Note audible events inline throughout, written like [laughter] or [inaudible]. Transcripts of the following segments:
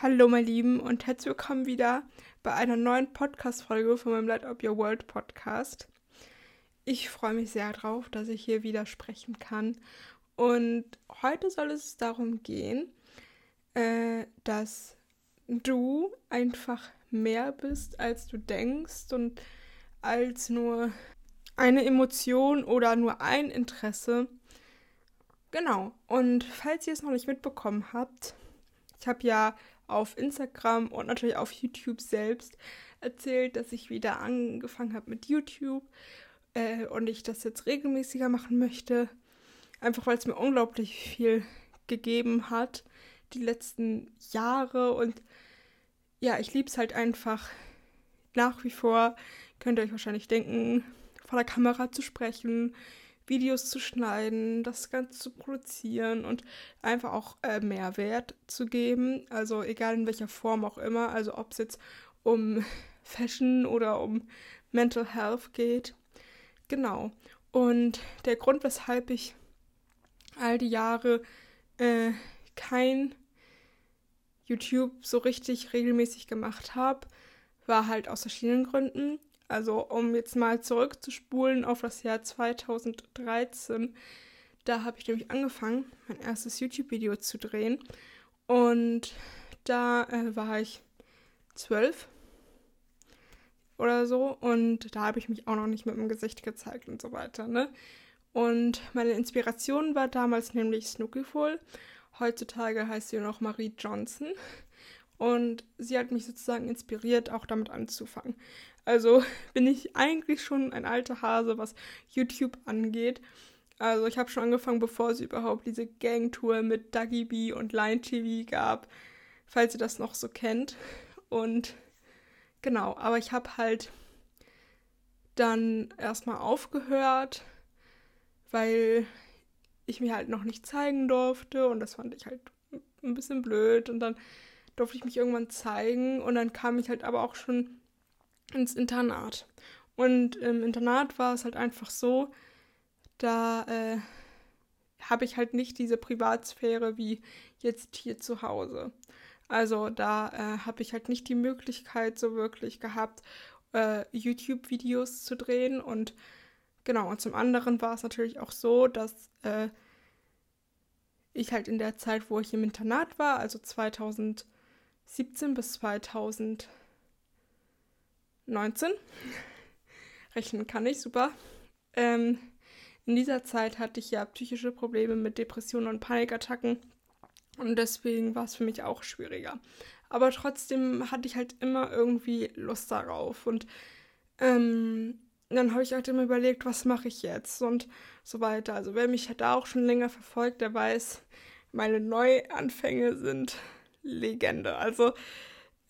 Hallo, meine Lieben, und herzlich willkommen wieder bei einer neuen Podcast-Folge von meinem Light Up Your World Podcast. Ich freue mich sehr drauf, dass ich hier wieder sprechen kann. Und heute soll es darum gehen, äh, dass du einfach mehr bist, als du denkst und als nur eine Emotion oder nur ein Interesse. Genau. Und falls ihr es noch nicht mitbekommen habt, ich habe ja auf Instagram und natürlich auf YouTube selbst erzählt, dass ich wieder angefangen habe mit YouTube äh, und ich das jetzt regelmäßiger machen möchte. Einfach weil es mir unglaublich viel gegeben hat die letzten Jahre. Und ja, ich liebe es halt einfach nach wie vor, könnt ihr euch wahrscheinlich denken, vor der Kamera zu sprechen, Videos zu schneiden, das Ganze zu produzieren und einfach auch äh, Mehrwert zu geben. Also egal in welcher Form auch immer, also ob es jetzt um [laughs] Fashion oder um Mental Health geht. Genau. Und der Grund, weshalb ich all die Jahre äh, kein YouTube so richtig regelmäßig gemacht habe, war halt aus verschiedenen Gründen. Also um jetzt mal zurückzuspulen auf das Jahr 2013, da habe ich nämlich angefangen, mein erstes YouTube-Video zu drehen. Und da äh, war ich zwölf oder so und da habe ich mich auch noch nicht mit dem Gesicht gezeigt und so weiter, ne? Und meine Inspiration war damals nämlich Snookyful. Heutzutage heißt sie noch Marie Johnson. Und sie hat mich sozusagen inspiriert, auch damit anzufangen. Also [laughs] bin ich eigentlich schon ein alter Hase, was YouTube angeht. Also ich habe schon angefangen, bevor es überhaupt diese Gangtour mit Dougie B und Line TV gab, falls ihr das noch so kennt. Und genau, aber ich habe halt dann erstmal aufgehört, weil ich mir halt noch nicht zeigen durfte und das fand ich halt ein bisschen blöd und dann durfte ich mich irgendwann zeigen und dann kam ich halt aber auch schon ins Internat. Und im Internat war es halt einfach so, da äh, habe ich halt nicht diese Privatsphäre wie jetzt hier zu Hause. Also da äh, habe ich halt nicht die Möglichkeit so wirklich gehabt, äh, YouTube-Videos zu drehen. Und genau, und zum anderen war es natürlich auch so, dass äh, ich halt in der Zeit, wo ich im Internat war, also 2017 bis 2000 19. Rechnen kann ich, super. Ähm, in dieser Zeit hatte ich ja psychische Probleme mit Depressionen und Panikattacken. Und deswegen war es für mich auch schwieriger. Aber trotzdem hatte ich halt immer irgendwie Lust darauf. Und ähm, dann habe ich halt immer überlegt, was mache ich jetzt und so weiter. Also wer mich da auch schon länger verfolgt, der weiß, meine Neuanfänge sind Legende. Also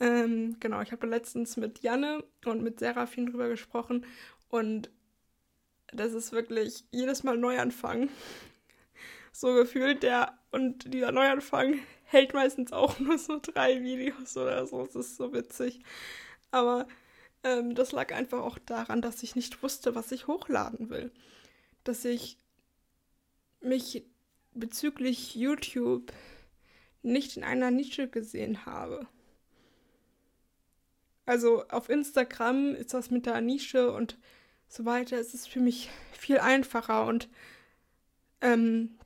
ähm, genau, ich habe letztens mit Janne und mit Serafin drüber gesprochen und das ist wirklich jedes Mal Neuanfang. So gefühlt der und dieser Neuanfang hält meistens auch nur so drei Videos oder so. Es ist so witzig. Aber ähm, das lag einfach auch daran, dass ich nicht wusste, was ich hochladen will. Dass ich mich bezüglich YouTube nicht in einer Nische gesehen habe. Also auf Instagram ist das mit der Nische und so weiter. Es ist für mich viel einfacher und ähm,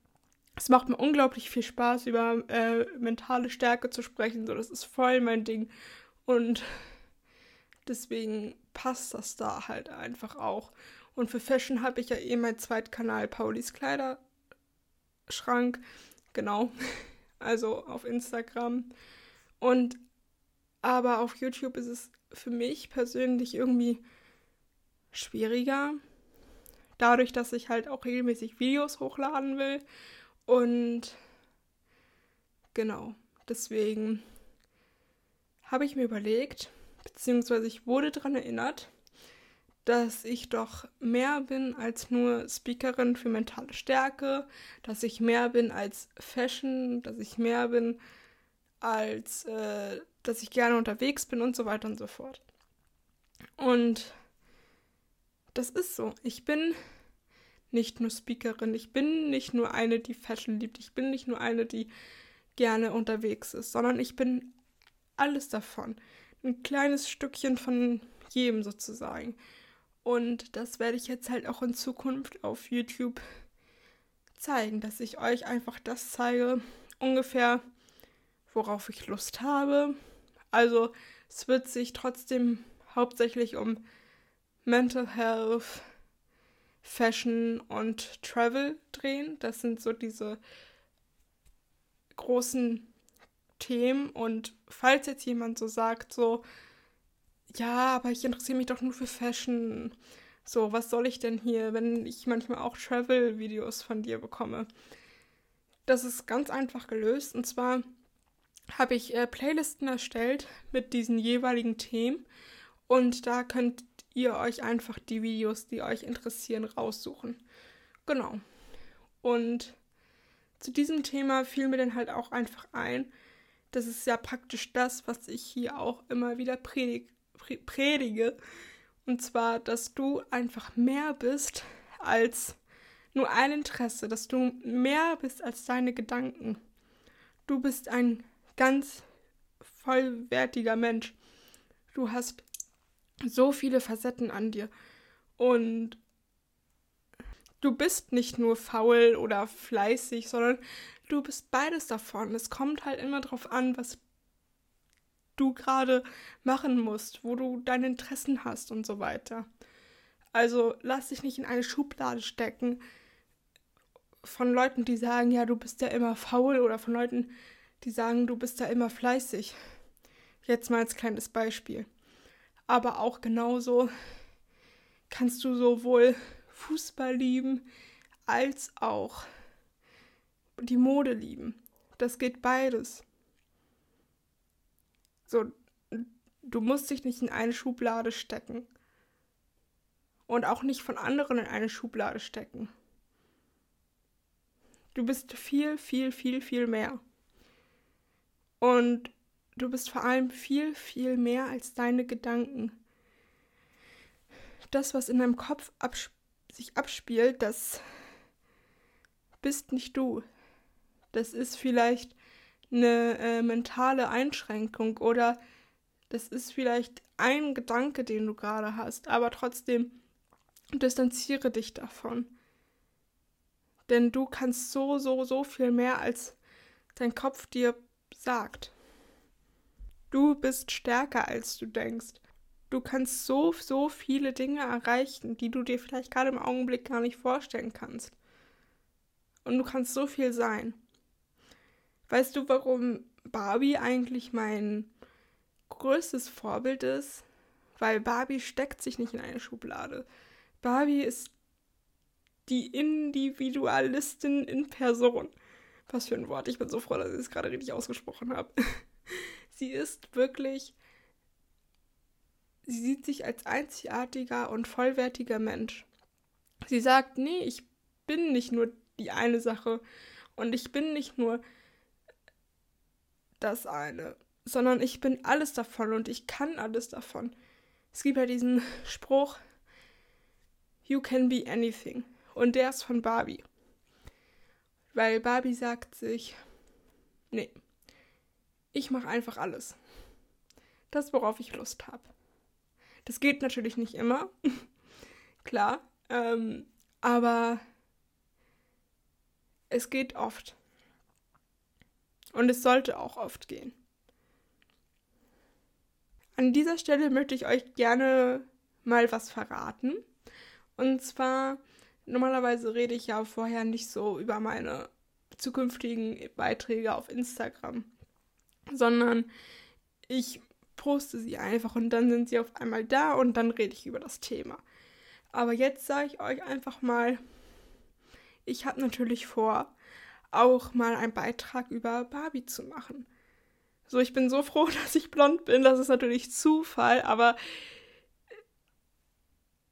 es macht mir unglaublich viel Spaß, über äh, mentale Stärke zu sprechen. So, das ist voll mein Ding. Und deswegen passt das da halt einfach auch. Und für Fashion habe ich ja eh meinen Zweitkanal Paulis Kleiderschrank. Genau. [laughs] Also auf Instagram. Und aber auf YouTube ist es für mich persönlich irgendwie schwieriger. Dadurch, dass ich halt auch regelmäßig Videos hochladen will. Und genau, deswegen habe ich mir überlegt, beziehungsweise ich wurde daran erinnert, dass ich doch mehr bin als nur Speakerin für mentale Stärke, dass ich mehr bin als Fashion, dass ich mehr bin als äh, dass ich gerne unterwegs bin und so weiter und so fort. Und das ist so. Ich bin nicht nur Speakerin, ich bin nicht nur eine, die Fashion liebt, ich bin nicht nur eine, die gerne unterwegs ist, sondern ich bin alles davon. Ein kleines Stückchen von jedem sozusagen. Und das werde ich jetzt halt auch in Zukunft auf YouTube zeigen, dass ich euch einfach das zeige, ungefähr, worauf ich Lust habe. Also es wird sich trotzdem hauptsächlich um Mental Health, Fashion und Travel drehen. Das sind so diese großen Themen. Und falls jetzt jemand so sagt, so, ja, aber ich interessiere mich doch nur für Fashion. So, was soll ich denn hier, wenn ich manchmal auch Travel-Videos von dir bekomme? Das ist ganz einfach gelöst. Und zwar habe ich äh, Playlisten erstellt mit diesen jeweiligen Themen. Und da könnt ihr euch einfach die Videos, die euch interessieren, raussuchen. Genau. Und zu diesem Thema fiel mir dann halt auch einfach ein, das ist ja praktisch das, was ich hier auch immer wieder predig, predige. Und zwar, dass du einfach mehr bist als nur ein Interesse, dass du mehr bist als deine Gedanken. Du bist ein ganz vollwertiger Mensch. Du hast so viele Facetten an dir. Und du bist nicht nur faul oder fleißig, sondern du bist beides davon. Es kommt halt immer darauf an, was du gerade machen musst, wo du deine Interessen hast und so weiter. Also lass dich nicht in eine Schublade stecken von Leuten, die sagen, ja, du bist ja immer faul oder von Leuten, die sagen, du bist ja immer fleißig. Jetzt mal als kleines Beispiel. Aber auch genauso kannst du sowohl Fußball lieben als auch die Mode lieben. Das geht beides. So, du musst dich nicht in eine Schublade stecken. Und auch nicht von anderen in eine Schublade stecken. Du bist viel, viel, viel, viel mehr. Und du bist vor allem viel, viel mehr als deine Gedanken. Das, was in deinem Kopf abs sich abspielt, das bist nicht du. Das ist vielleicht eine äh, mentale Einschränkung oder das ist vielleicht ein Gedanke, den du gerade hast, aber trotzdem distanziere dich davon. Denn du kannst so, so, so viel mehr, als dein Kopf dir sagt. Du bist stärker, als du denkst. Du kannst so, so viele Dinge erreichen, die du dir vielleicht gerade im Augenblick gar nicht vorstellen kannst. Und du kannst so viel sein. Weißt du, warum Barbie eigentlich mein größtes Vorbild ist? Weil Barbie steckt sich nicht in eine Schublade. Barbie ist die Individualistin in Person. Was für ein Wort. Ich bin so froh, dass ich es gerade richtig ausgesprochen habe. [laughs] sie ist wirklich. Sie sieht sich als einzigartiger und vollwertiger Mensch. Sie sagt, nee, ich bin nicht nur die eine Sache und ich bin nicht nur das eine, sondern ich bin alles davon und ich kann alles davon. Es gibt ja diesen Spruch, You can be anything. Und der ist von Barbie. Weil Barbie sagt sich, nee, ich mache einfach alles. Das, worauf ich Lust habe. Das geht natürlich nicht immer, [laughs] klar, ähm, aber es geht oft. Und es sollte auch oft gehen. An dieser Stelle möchte ich euch gerne mal was verraten. Und zwar, normalerweise rede ich ja vorher nicht so über meine zukünftigen Beiträge auf Instagram, sondern ich poste sie einfach und dann sind sie auf einmal da und dann rede ich über das Thema. Aber jetzt sage ich euch einfach mal, ich habe natürlich vor, auch mal einen Beitrag über Barbie zu machen. So, ich bin so froh, [laughs] dass ich blond bin. Das ist natürlich Zufall, aber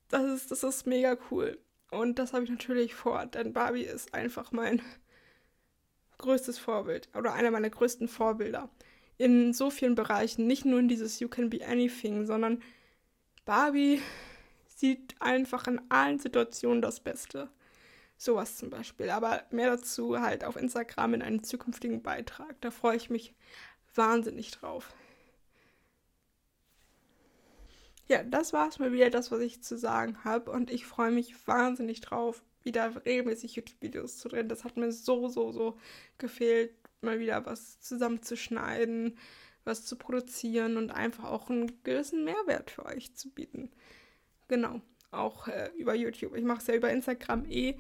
das ist, das ist mega cool. Und das habe ich natürlich vor, denn Barbie ist einfach mein größtes Vorbild oder einer meiner größten Vorbilder. In so vielen Bereichen, nicht nur in dieses You Can Be Anything, sondern Barbie sieht einfach in allen Situationen das Beste. Sowas zum Beispiel. Aber mehr dazu halt auf Instagram in einem zukünftigen Beitrag. Da freue ich mich wahnsinnig drauf. Ja, das war es mal wieder, das, was ich zu sagen habe. Und ich freue mich wahnsinnig drauf, wieder regelmäßig YouTube-Videos zu drehen. Das hat mir so, so, so gefehlt, mal wieder was zusammenzuschneiden, was zu produzieren und einfach auch einen gewissen Mehrwert für euch zu bieten. Genau, auch äh, über YouTube. Ich mache es ja über Instagram eh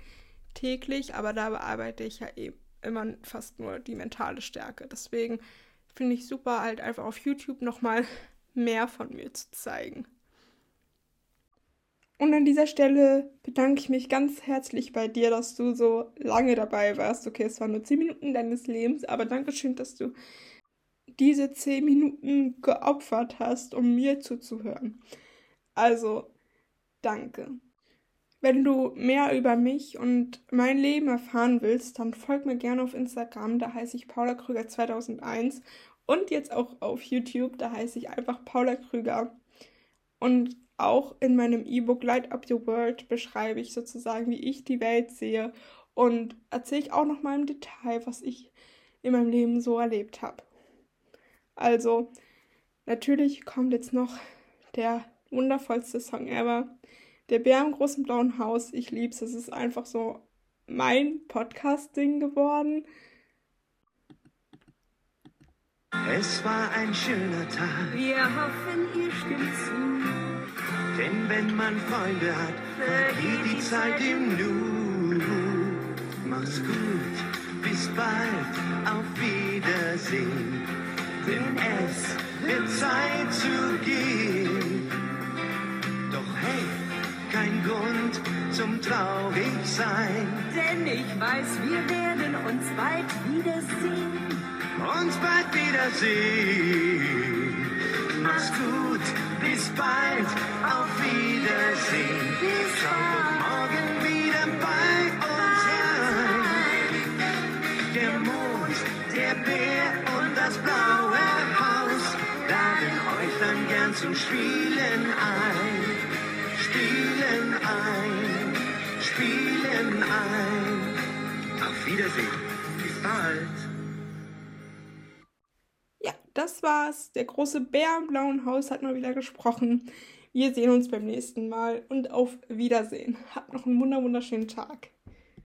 täglich, aber da bearbeite ich ja eh immer fast nur die mentale Stärke. Deswegen finde ich super, halt einfach auf YouTube nochmal [laughs] mehr von mir zu zeigen. Und an dieser Stelle bedanke ich mich ganz herzlich bei dir, dass du so lange dabei warst. Okay, es waren nur 10 Minuten deines Lebens, aber Dankeschön, dass du diese 10 Minuten geopfert hast, um mir zuzuhören. Also, danke. Wenn du mehr über mich und mein Leben erfahren willst, dann folg mir gerne auf Instagram, da heiße ich Paula Krüger 2001 und jetzt auch auf YouTube, da heiße ich einfach Paula Krüger. Und auch in meinem E-Book Light Up Your World beschreibe ich sozusagen, wie ich die Welt sehe und erzähle ich auch noch mal im Detail, was ich in meinem Leben so erlebt habe. Also, natürlich kommt jetzt noch der wundervollste Song ever. Der Bär im großen blauen Haus. Ich lieb's. Es ist einfach so mein Podcast-Ding geworden. Es war ein schöner Tag. Wir hoffen, ihr stimmt zu. Denn wenn man Freunde hat, vergeht die Zeit im Nu. Mach's gut, bis bald, auf Wiedersehen. Denn es wird Zeit zu gehen. Doch hey, kein Grund zum traurig sein. Denn ich weiß, wir werden uns bald wiedersehen. Uns bald wiedersehen. Mach's gut, bis bald, auf Wiedersehen. Schau morgen wieder bei uns rein. Der Mond, der Bär und das blaue Haus laden euch dann gern zum Spielen ein. Spielen ein, spielen ein. Auf Wiedersehen, bis bald. Das war's. Der große Bär im blauen Haus hat mal wieder gesprochen. Wir sehen uns beim nächsten Mal und auf Wiedersehen. Habt noch einen wunderschönen Tag.